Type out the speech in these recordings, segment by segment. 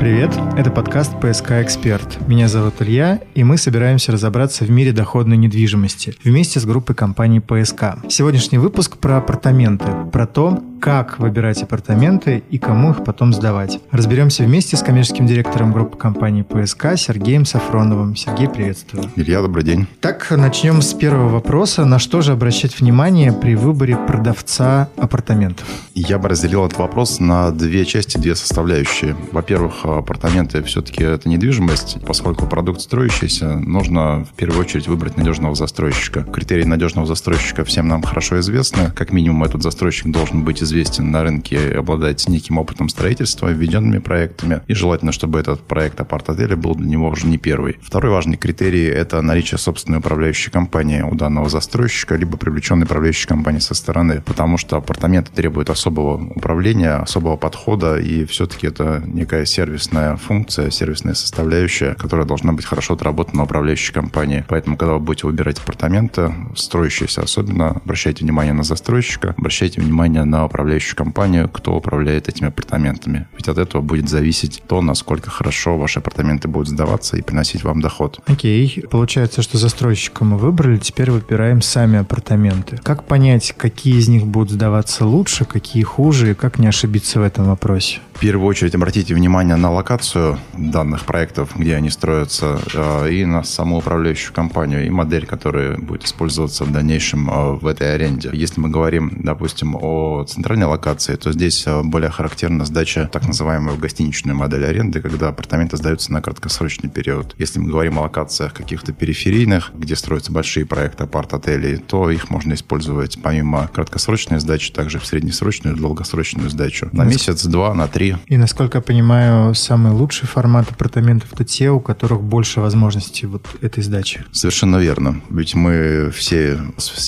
Привет, это подкаст «ПСК Эксперт». Меня зовут Илья, и мы собираемся разобраться в мире доходной недвижимости вместе с группой компаний «ПСК». Сегодняшний выпуск про апартаменты, про то, как выбирать апартаменты и кому их потом сдавать. Разберемся вместе с коммерческим директором группы компании «ПСК» Сергеем Сафроновым. Сергей, приветствую. Илья, добрый день. Так, начнем с первого вопроса. На что же обращать внимание при выборе продавца апартаментов? Я бы разделил этот вопрос на две части, две составляющие. Во-первых, апартаменты все-таки это недвижимость, поскольку продукт строящийся, нужно в первую очередь выбрать надежного застройщика. Критерии надежного застройщика всем нам хорошо известны. Как минимум, этот застройщик должен быть известен на рынке, обладать неким опытом строительства, введенными проектами. И желательно, чтобы этот проект апарт-отеля был для него уже не первый. Второй важный критерий – это наличие собственной управляющей компании у данного застройщика, либо привлеченной управляющей компании со стороны. Потому что апартаменты требуют особого управления, особого подхода, и все-таки это некая сервис сервисная функция, сервисная составляющая, которая должна быть хорошо отработана управляющей компанией. Поэтому, когда вы будете выбирать апартаменты, строящиеся особенно, обращайте внимание на застройщика, обращайте внимание на управляющую компанию, кто управляет этими апартаментами. Ведь от этого будет зависеть то, насколько хорошо ваши апартаменты будут сдаваться и приносить вам доход. Окей. Получается, что застройщика мы выбрали, теперь выбираем сами апартаменты. Как понять, какие из них будут сдаваться лучше, какие хуже, и как не ошибиться в этом вопросе? В первую очередь обратите внимание на локацию данных проектов, где они строятся, э, и на саму управляющую компанию, и модель, которая будет использоваться в дальнейшем э, в этой аренде. Если мы говорим, допустим, о центральной локации, то здесь э, более характерна сдача так называемой гостиничной модели аренды, когда апартаменты сдаются на краткосрочный период. Если мы говорим о локациях каких-то периферийных, где строятся большие проекты апарт-отелей, то их можно использовать помимо краткосрочной сдачи, также в среднесрочную и долгосрочную сдачу. На месяц, два, на три и, насколько я понимаю, самый лучший формат апартаментов – это те, у которых больше возможностей вот этой сдачи. Совершенно верно. Ведь мы все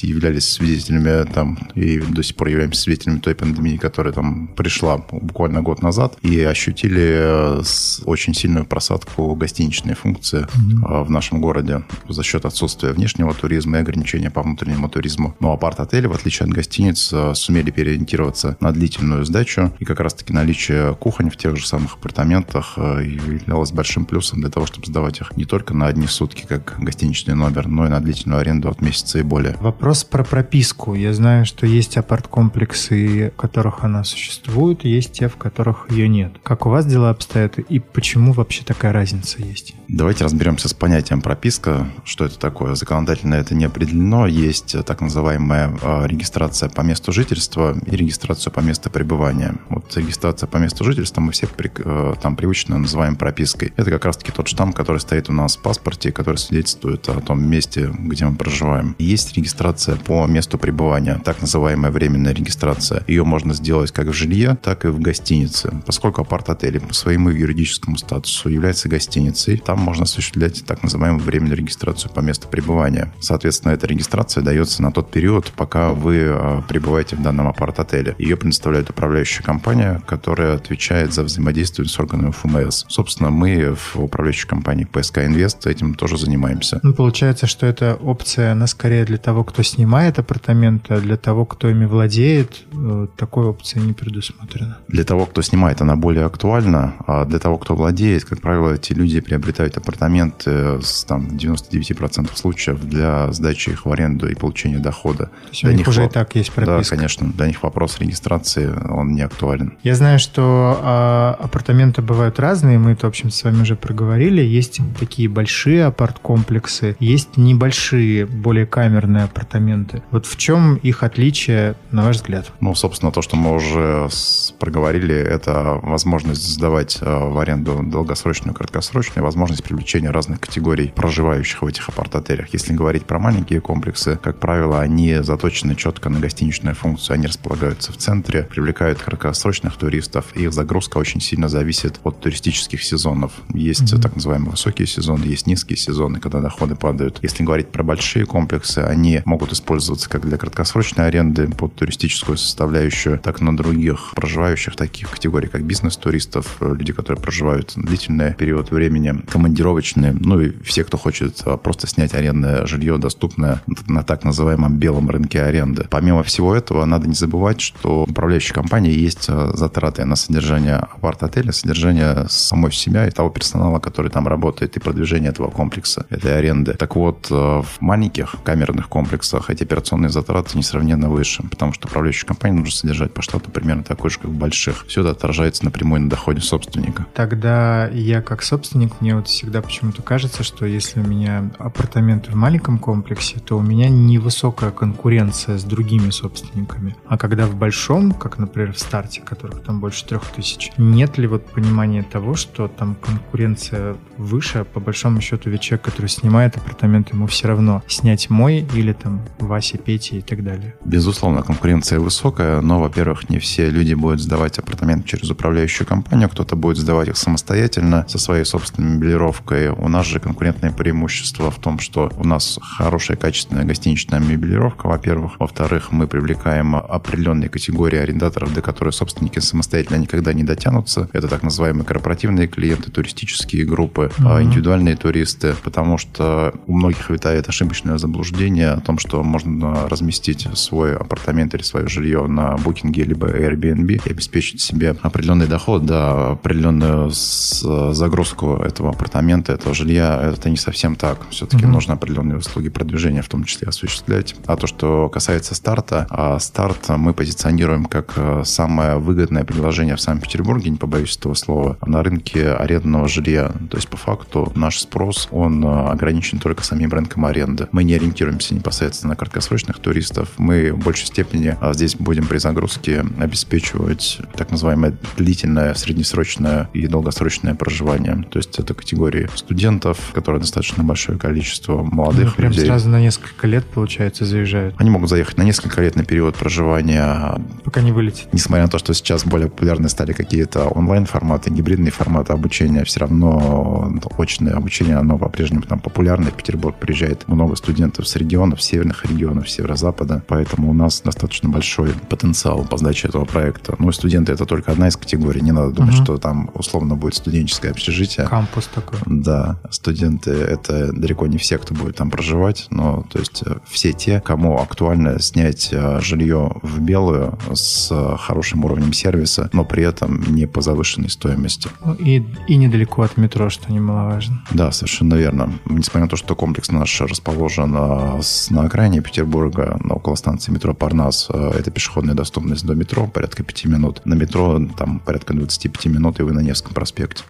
являлись свидетелями там и до сих пор являемся свидетелями той пандемии, которая там пришла буквально год назад, и ощутили э, очень сильную просадку гостиничной функции mm-hmm. в нашем городе за счет отсутствия внешнего туризма и ограничения по внутреннему туризму. Но апарт-отели, в отличие от гостиниц, э, сумели переориентироваться на длительную сдачу, и как раз-таки наличие кухонь в тех же самых апартаментах э, являлось большим плюсом для того, чтобы сдавать их не только на одни сутки, как гостиничный номер, но и на длительную аренду от месяца и более. Вопрос про прописку. Я знаю, что есть апарт-комплексы, в которых она существует, есть те, в которых ее нет. Как у вас дела обстоят и почему вообще такая разница есть? Давайте разберемся с понятием прописка. Что это такое? Законодательно это не определено. Есть так называемая э, регистрация по месту жительства и регистрация по месту пребывания. Вот регистрация по месту жительства мы все э, там привычно называем пропиской. Это как раз-таки тот штамп, который стоит у нас в паспорте, который свидетельствует о том месте, где мы проживаем. Есть регистрация по месту пребывания, так называемая временная регистрация. Ее можно сделать как в жилье, так и в гостинице. Поскольку апарт-отель по своему юридическому статусу является гостиницей, там можно осуществлять так называемую временную регистрацию по месту пребывания. Соответственно, эта регистрация дается на тот период, пока вы э, пребываете в данном апарт-отеле. Ее предоставляет управляющая компания, которая отвечает за взаимодействие с органами ФМС. Собственно, мы в управляющей компании ПСК Инвест этим тоже занимаемся. Ну, получается, что эта опция, она скорее для того, кто снимает апартаменты, а для того, кто ими владеет, э, такой опции не предусмотрено. Для того, кто снимает, она более актуальна, а для того, кто владеет, как правило, эти люди приобретают апартаменты с там, 99% случаев для сдачи их в аренду и получения дохода. То есть для у них уже и так есть прописка. Да, конечно. Для них вопрос регистрации, он не актуален. Я знаю, что а, апартаменты бывают разные, мы это, в общем, с вами уже проговорили. Есть такие большие апарт-комплексы, есть небольшие, более камерные апартаменты. Вот в чем их отличие, на ваш взгляд? Ну, собственно, то, что мы уже проговорили, это возможность сдавать а, в аренду долгосрочную, краткосрочную, возможность привлечения разных категорий проживающих в этих апарт-отелях. Если говорить про маленькие комплексы, как правило, они заточены четко на гостиничную функцию, они располагаются в центре, привлекают краткосрочных туристов, и их загрузка очень сильно зависит от туристических сезонов. Есть mm-hmm. так называемые высокие сезоны, есть низкие сезоны, когда доходы падают. Если говорить про большие комплексы, они могут использоваться как для краткосрочной аренды под туристическую составляющую, так и на других проживающих таких категорий, как бизнес-туристов, люди, которые проживают длительный период времени, командировочные, ну и все, кто хочет а, просто снять арендное жилье, доступное на так называемом белом рынке аренды. Помимо всего этого, надо не забывать, что управляющей компании есть а, затраты на содержание апарт-отеля, содержание содержание самой себя и того персонала, который там работает, и продвижение этого комплекса, этой аренды. Так вот, э, в маленьких камерных комплексах эти операционные затраты несравненно выше, потому что управляющую компанию нужно содержать по штату примерно такой же, как в больших. Все это отражается напрямую на доходе собственника. Тогда я как собственник, мне вот всегда почему-то кажется, что если у меня апартаменты в маленьком комплексе, то у меня невысокая конкуренция с другими собственниками. А когда в большом, как, например, в старте, которых там больше трех тысяч, нет ли вот понимания того, что там конкуренция выше, а по большому счету ведь человек, который снимает апартамент, ему все равно снять мой или там Вася, Петя и так далее. Безусловно, конкуренция высокая, но, во-первых, не все люди будут сдавать апартамент через управляющую компанию, кто-то будет сдавать их самостоятельно, со своей собственной мебелировкой. У нас же конкурентное преимущество в том, что у нас хорошая качественная гостиничная мебелировка, во-первых. Во-вторых, мы привлекаем определенные категории арендаторов, до которых собственники самостоятельно никогда не дотянутся. Это так называемые корпоративные клиенты, туристические группы, mm-hmm. индивидуальные туристы, потому что у многих витает ошибочное заблуждение о том, что можно разместить свой апартамент или свое жилье на букинге либо Airbnb и обеспечить себе определенный доход, да, определенную загрузку этого апартамента, этого жилья. Это не совсем так. Все-таки mm-hmm. нужно определенные услуги продвижения в том числе осуществлять. А то, что касается старта, а старт мы позиционируем как э, самое выгодное предложение в Санкт-Петербурге, не побоюсь этого слова, на рынке арендного жилья. То есть, по факту, наш спрос, он э, ограничен только самим рынком аренды. Мы не ориентируемся непосредственно на краткосрочных туристов. Мы в большей степени а здесь будем при загрузке обеспечивать так называемое длительное, среднесрочное и долгосрочное проживание. То есть это категории студентов, которые достаточно большое количество молодых ну, прям людей. сразу на несколько лет, получается, заезжают. Они могут заехать на несколько лет на период проживания. Пока не вылетит. Несмотря на то, что сейчас более популярны стали какие-то онлайн-форматы, гибридные форматы обучения, все равно очное обучение, оно по-прежнему там популярно. В Петербург приезжает много студентов с регионов, северных регионов, северо-запада, поэтому у нас достаточно большой потенциал по сдаче этого проекта. Ну, студенты это только одна из категорий. Не надо думать, угу. что там условно будет студенческое общежитие. Кампус такой. Да, студенты это далеко не все, кто будет там проживать, но то есть э, все те, кому актуально снять э, жилье в белую с э, хорошим уровнем сервиса, но при этом не по завышенной стоимости. Ну, и, и недалеко от метро, что немаловажно. Да, совершенно верно. Несмотря на то, что комплекс наш расположен на окраине Петербурга, на около станции метро Парнас, это пешеходная доступность до метро, порядка 5 минут. На метро там порядка 25 минут, и вы на Невском проспекте.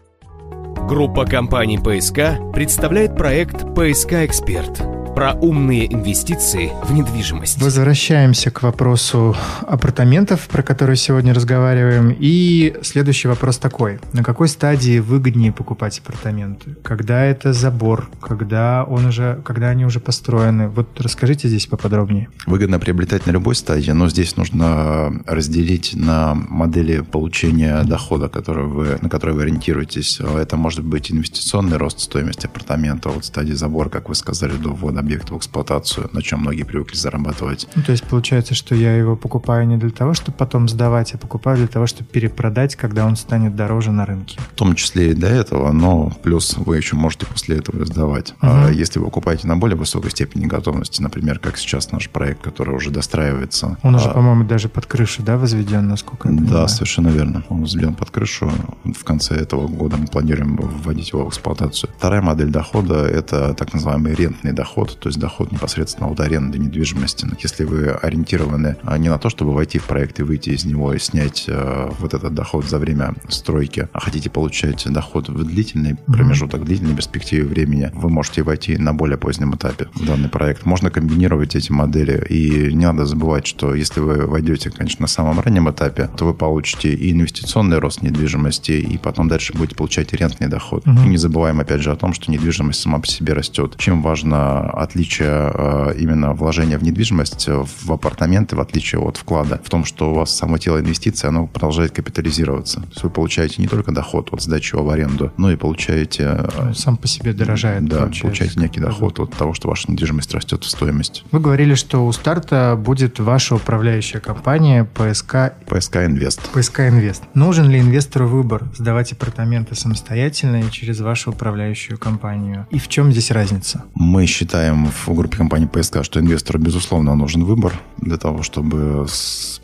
Группа компаний ПСК представляет проект «ПСК Эксперт» про умные инвестиции в недвижимость. Возвращаемся к вопросу апартаментов, про которые сегодня разговариваем. И следующий вопрос такой. На какой стадии выгоднее покупать апартаменты? Когда это забор? Когда, он уже, когда они уже построены? Вот расскажите здесь поподробнее. Выгодно приобретать на любой стадии, но здесь нужно разделить на модели получения дохода, который вы, на который вы ориентируетесь. Это может быть инвестиционный рост стоимости апартамента от стадии забора, как вы сказали, до ввода объект в эксплуатацию, на чем многие привыкли зарабатывать. Ну, то есть получается, что я его покупаю не для того, чтобы потом сдавать, а покупаю для того, чтобы перепродать, когда он станет дороже на рынке. В том числе и для этого, но плюс вы еще можете после этого сдавать. Угу. А если вы покупаете на более высокой степени готовности, например, как сейчас наш проект, который уже достраивается. Он уже, а, по-моему, даже под крышу, да, возведен, насколько я понимаю? Да, совершенно верно. Он возведен под крышу. В конце этого года мы планируем вводить его в эксплуатацию. Вторая модель дохода – это так называемый рентный доход то есть доход непосредственно от аренды недвижимости. Если вы ориентированы а, не на то, чтобы войти в проект и выйти из него и снять э, вот этот доход за время стройки, а хотите получать доход в длительный промежуток, в длительной перспективе времени, вы можете войти на более позднем этапе в данный проект. Можно комбинировать эти модели. И не надо забывать, что если вы войдете, конечно, на самом раннем этапе, то вы получите и инвестиционный рост недвижимости, и потом дальше будете получать рентный доход. Угу. И не забываем, опять же, о том, что недвижимость сама по себе растет. Чем важно отличие э, именно вложения в недвижимость, э, в апартаменты, в отличие от вклада, в том, что у вас само тело инвестиции, оно продолжает капитализироваться. То есть вы получаете не только доход от сдачи его в аренду, но и получаете... Э, сам по себе дорожает. Да, получаете некий доход от того, что ваша недвижимость растет в стоимости. Вы говорили, что у старта будет ваша управляющая компания ПСК... ПСК Инвест. ПСК Инвест. Нужен ли инвестору выбор сдавать апартаменты самостоятельно и через вашу управляющую компанию? И в чем здесь разница? Мы считаем в группе компании ПСК, что инвестору, безусловно, нужен выбор. для того, чтобы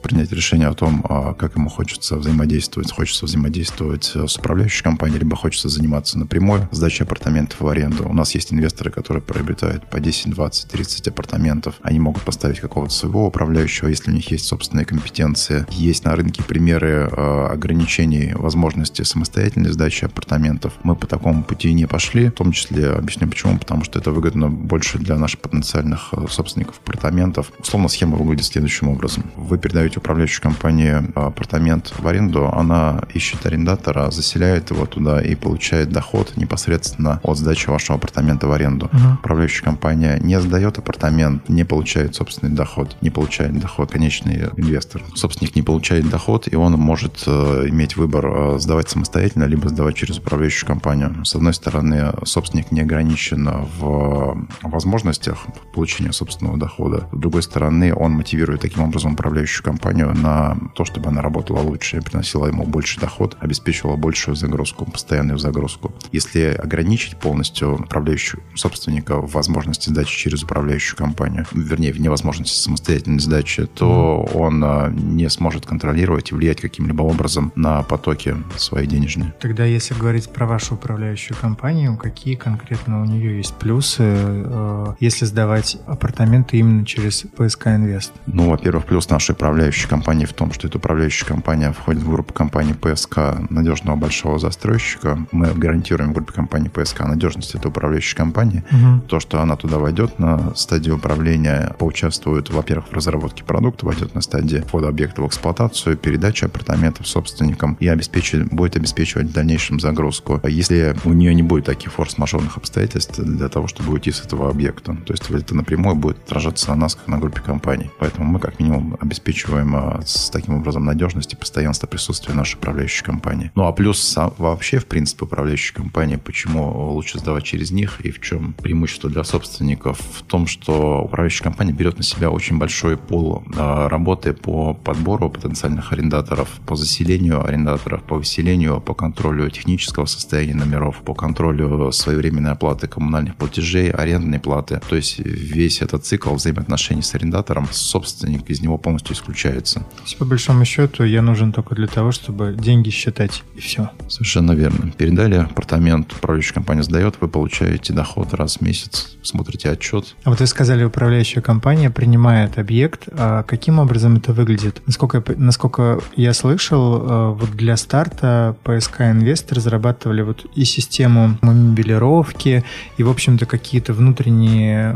принять решение о том, а, как ему хочется взаимодействовать. Хочется взаимодействовать с управляющей компанией, либо хочется заниматься напрямую сдачей апартаментов в аренду. У нас есть инвесторы, которые приобретают по 10, 20, 30 апартаментов. Они могут поставить какого-то своего управляющего, если у них есть собственные компетенции. Есть на рынке примеры а, ограничений возможности самостоятельной сдачи апартаментов. Мы по такому пути не пошли. В том числе, объясню почему, потому что это выгодно больше для наших потенциальных а, собственников апартаментов. Условно, схема выглядит следующим образом. Вы передаете управляющей компании апартамент в аренду, она ищет арендатора, заселяет его туда и получает доход непосредственно от сдачи вашего апартамента в аренду. Угу. Управляющая компания не сдает апартамент, не получает собственный доход, не получает доход конечный инвестор. Собственник не получает доход, и он может э, иметь выбор э, сдавать самостоятельно, либо сдавать через управляющую компанию. С одной стороны, собственник не ограничен в возможностях получения собственного дохода. С другой стороны, он мотивирует таким образом управляющую компанию на то, чтобы она работала лучше, приносила ему больше доход, обеспечивала большую загрузку, постоянную загрузку. Если ограничить полностью управляющую собственника в возможности сдачи через управляющую компанию, вернее, в невозможности самостоятельной сдачи, то он а, не сможет контролировать и влиять каким-либо образом на потоки свои денежные. Тогда, если говорить про вашу управляющую компанию, какие конкретно у нее есть плюсы, э, если сдавать апартаменты именно через ПСК Инвест? Ну, во-первых, плюс нашей управляющей компании в том, что эта управляющая компания входит в группу компании ПСК надежного большого застройщика. Мы гарантируем группе компании ПСК надежность этой управляющей компании. Угу. То, что она туда войдет на стадии управления, поучаствует, во-первых, в разработке продукта, войдет на стадии входа объекта в эксплуатацию, передачи апартаментов собственникам и обеспечит, будет обеспечивать в дальнейшем загрузку. Если у нее не будет таких форс-мажорных обстоятельств для того, чтобы уйти с этого объекта, то есть это напрямую будет отражаться на нас, как на группе компаний. Поэтому мы как минимум обеспечиваем а, с таким образом надежность и постоянство присутствия нашей управляющей компании. Ну а плюс вообще, в принципе, управляющая компания, почему лучше сдавать через них и в чем преимущество для собственников? В том, что управляющая компания берет на себя очень большой пол а, работы по подбору потенциальных арендаторов, по заселению арендаторов, по выселению, по контролю технического состояния номеров, по контролю своевременной оплаты коммунальных платежей, арендной платы. То есть весь этот цикл взаимоотношений с арендатором, собственник из него полностью исключается. То есть, по большому счету, я нужен только для того, чтобы деньги считать, и все. Совершенно верно. Передали апартамент, управляющая компания сдает, вы получаете доход раз в месяц, смотрите отчет. А вот вы сказали, управляющая компания принимает объект. А каким образом это выглядит? Насколько, насколько я слышал, э, вот для старта ПСК Инвест разрабатывали вот и систему мобилировки, и, в общем-то, какие-то внутренние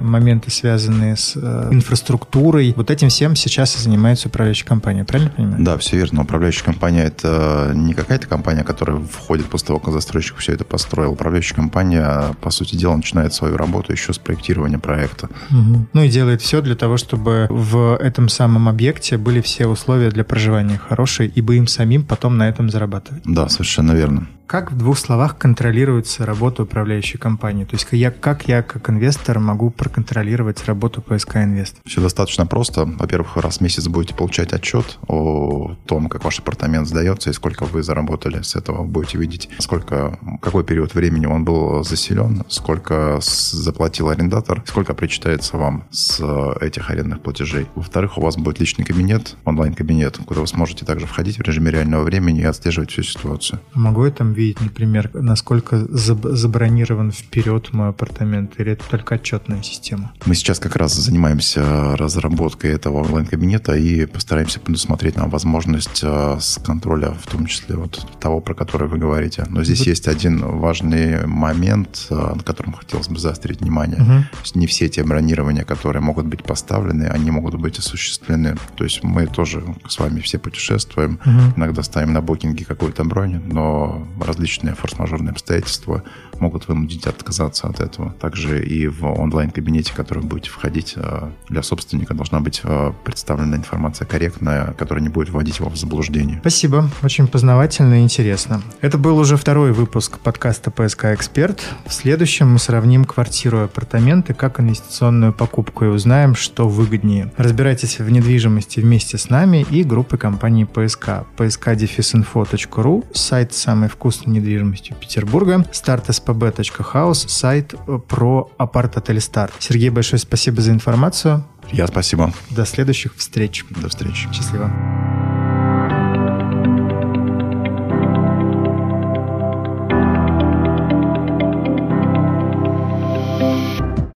моменты, связанные с э, инфраструктурой. Вот этим всем сейчас и занимается управляющая компания, правильно понимаю? Да, все верно. Управляющая компания – это не какая-то компания, которая входит после того, как застройщик все это построил. Управляющая компания, по сути дела, начинает свою работу еще с проектирования проекта. Угу. Ну и делает все для того, чтобы в этом самом объекте были все условия для проживания хорошие, ибо им самим потом на этом зарабатывать. Да, совершенно верно. Как в двух словах контролируется работа управляющей компании? То есть я, как я как инвестор могу проконтролировать работу ПСК Инвест? Все достаточно просто. Во-первых, раз в месяц будете получать отчет о том, как ваш апартамент сдается и сколько вы заработали с этого. Будете видеть, сколько, какой период времени он был заселен, сколько заплатил арендатор, сколько причитается вам с этих арендных платежей. Во-вторых, у вас будет личный кабинет, онлайн-кабинет, куда вы сможете также входить в режиме реального времени и отслеживать всю ситуацию. Могу я там видеть, например, насколько забронирован вперед мой апартамент, или это только отчетная система? Мы сейчас как раз занимаемся разработкой этого онлайн-кабинета и постараемся предусмотреть нам возможность э, с контроля, в том числе вот того, про который вы говорите. Но здесь вот. есть один важный момент, э, на котором хотелось бы заострить внимание. Угу. Не все те бронирования, которые могут быть поставлены, они могут быть осуществлены. То есть мы тоже с вами все путешествуем, угу. иногда ставим на букинге какую-то бронь, но различные форс-мажорные обстоятельства могут вынудить отказаться от этого. Также и в онлайн-кабинете, в который вы будете входить, э, для собственника должна быть э, представлена информация корректная, которая не будет вводить его в заблуждение. Спасибо. Очень познавательно и интересно. Это был уже второй выпуск подкаста «ПСК Эксперт». В следующем мы сравним квартиру и апартаменты как инвестиционную покупку и узнаем, что выгоднее. Разбирайтесь в недвижимости вместе с нами и группой компании ПСК. psk-info.ru, сайт самой вкусной недвижимостью Петербурга, старт spb.house, сайт про апарт-отель Стар. Сергей, большое спасибо за информацию. Я спасибо. До следующих встреч. До встречи. Счастливо.